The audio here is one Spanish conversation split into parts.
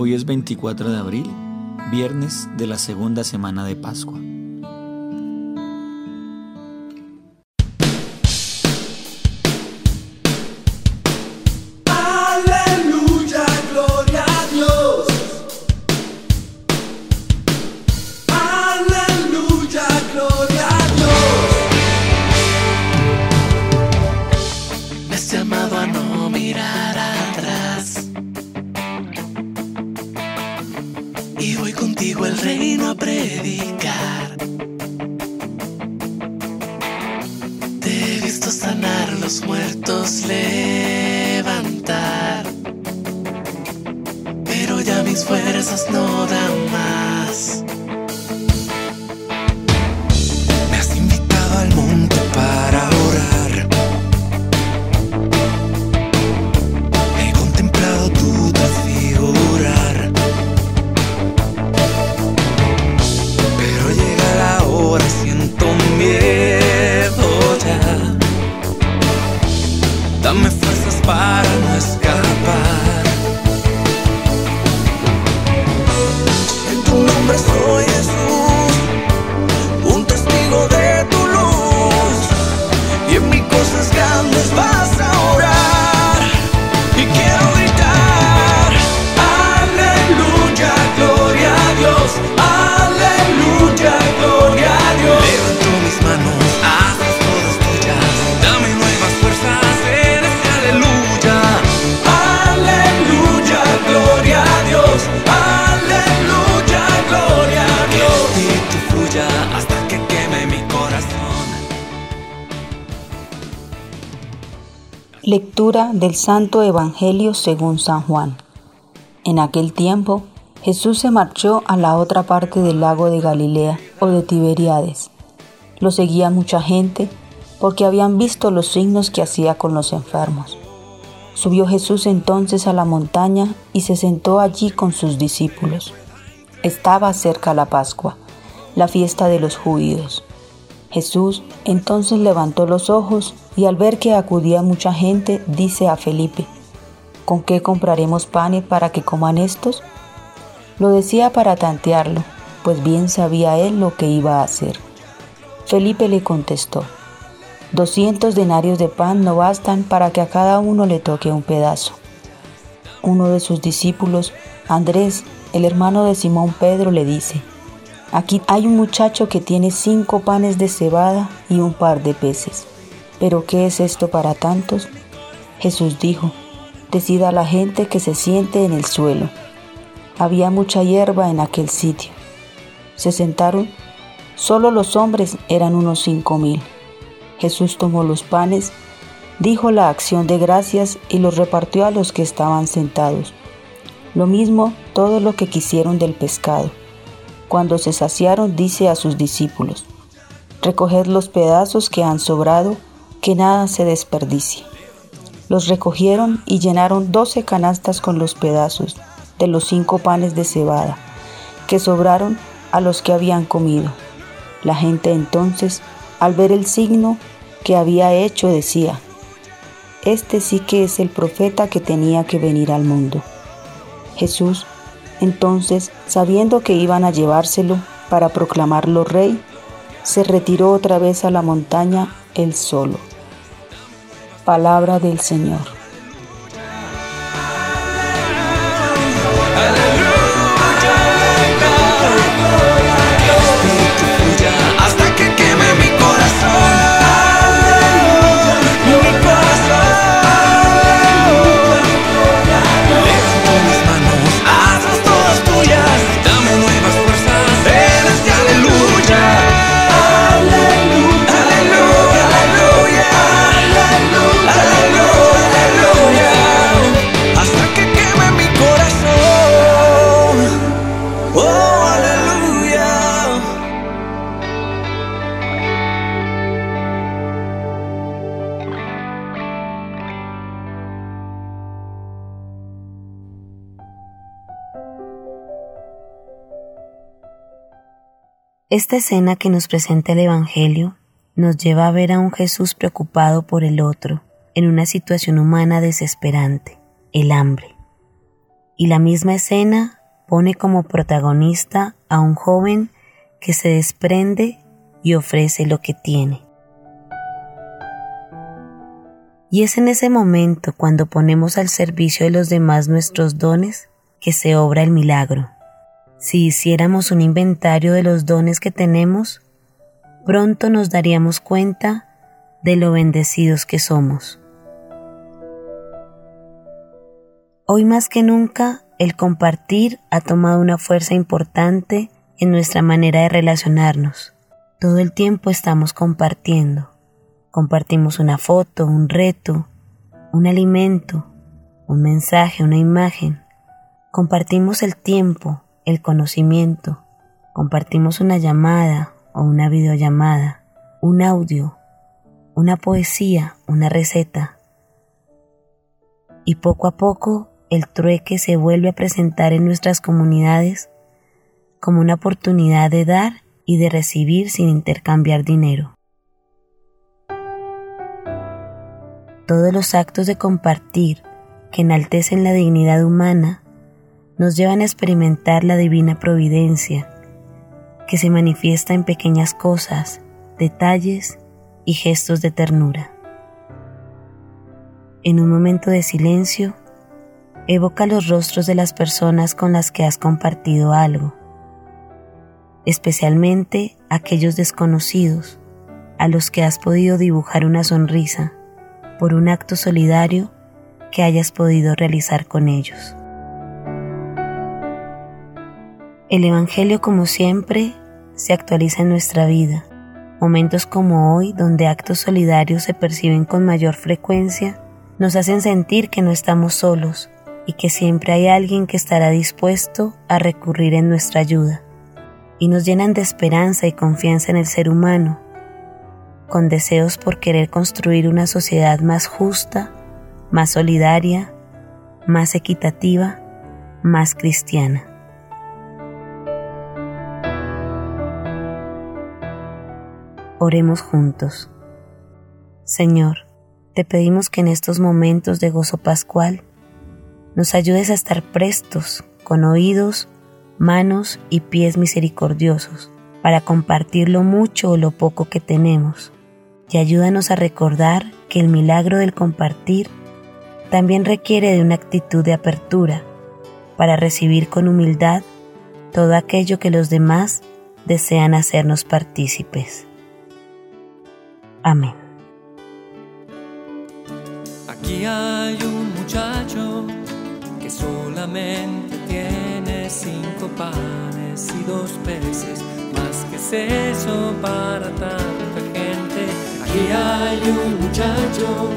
Hoy es 24 de abril, viernes de la segunda semana de Pascua. Sanar los muertos, levantar. Pero ya mis fuerzas no dan más. Del Santo Evangelio según San Juan. En aquel tiempo, Jesús se marchó a la otra parte del lago de Galilea o de Tiberiades. Lo seguía mucha gente porque habían visto los signos que hacía con los enfermos. Subió Jesús entonces a la montaña y se sentó allí con sus discípulos. Estaba cerca la Pascua, la fiesta de los judíos. Jesús entonces levantó los ojos y al ver que acudía mucha gente, dice a Felipe, ¿con qué compraremos panes para que coman estos? Lo decía para tantearlo, pues bien sabía él lo que iba a hacer. Felipe le contestó, doscientos denarios de pan no bastan para que a cada uno le toque un pedazo. Uno de sus discípulos, Andrés, el hermano de Simón Pedro, le dice, Aquí hay un muchacho que tiene cinco panes de cebada y un par de peces. ¿Pero qué es esto para tantos? Jesús dijo, decida a la gente que se siente en el suelo. Había mucha hierba en aquel sitio. Se sentaron, solo los hombres eran unos cinco mil. Jesús tomó los panes, dijo la acción de gracias y los repartió a los que estaban sentados. Lo mismo todo lo que quisieron del pescado. Cuando se saciaron, dice a sus discípulos, Recoged los pedazos que han sobrado, que nada se desperdicie. Los recogieron y llenaron doce canastas con los pedazos de los cinco panes de cebada, que sobraron a los que habían comido. La gente entonces, al ver el signo que había hecho, decía, Este sí que es el profeta que tenía que venir al mundo. Jesús entonces, sabiendo que iban a llevárselo para proclamarlo rey, se retiró otra vez a la montaña él solo. Palabra del Señor. Esta escena que nos presenta el Evangelio nos lleva a ver a un Jesús preocupado por el otro, en una situación humana desesperante, el hambre. Y la misma escena pone como protagonista a un joven que se desprende y ofrece lo que tiene. Y es en ese momento cuando ponemos al servicio de los demás nuestros dones que se obra el milagro. Si hiciéramos un inventario de los dones que tenemos, pronto nos daríamos cuenta de lo bendecidos que somos. Hoy más que nunca, el compartir ha tomado una fuerza importante en nuestra manera de relacionarnos. Todo el tiempo estamos compartiendo. Compartimos una foto, un reto, un alimento, un mensaje, una imagen. Compartimos el tiempo, el conocimiento. Compartimos una llamada o una videollamada, un audio, una poesía, una receta. Y poco a poco el trueque se vuelve a presentar en nuestras comunidades como una oportunidad de dar y de recibir sin intercambiar dinero. Todos los actos de compartir que enaltecen la dignidad humana nos llevan a experimentar la divina providencia, que se manifiesta en pequeñas cosas, detalles y gestos de ternura. En un momento de silencio, evoca los rostros de las personas con las que has compartido algo, especialmente aquellos desconocidos a los que has podido dibujar una sonrisa por un acto solidario que hayas podido realizar con ellos. El Evangelio, como siempre, se actualiza en nuestra vida. Momentos como hoy, donde actos solidarios se perciben con mayor frecuencia, nos hacen sentir que no estamos solos y que siempre hay alguien que estará dispuesto a recurrir en nuestra ayuda, y nos llenan de esperanza y confianza en el ser humano, con deseos por querer construir una sociedad más justa, más solidaria, más equitativa, más cristiana. Oremos juntos. Señor, te pedimos que en estos momentos de gozo pascual nos ayudes a estar prestos, con oídos, manos y pies misericordiosos, para compartir lo mucho o lo poco que tenemos y ayúdanos a recordar que el milagro del compartir también requiere de una actitud de apertura para recibir con humildad todo aquello que los demás desean hacernos partícipes. Aquí hay un muchacho que solamente tiene cinco panes y dos peces, más que es eso para tanta gente Aquí hay un muchacho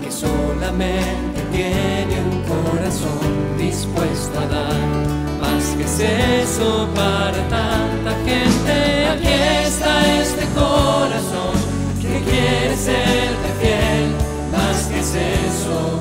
que solamente tiene un corazón dispuesto a dar. Más que es eso para tanta gente. Aquí está serte fiel. Más que es eso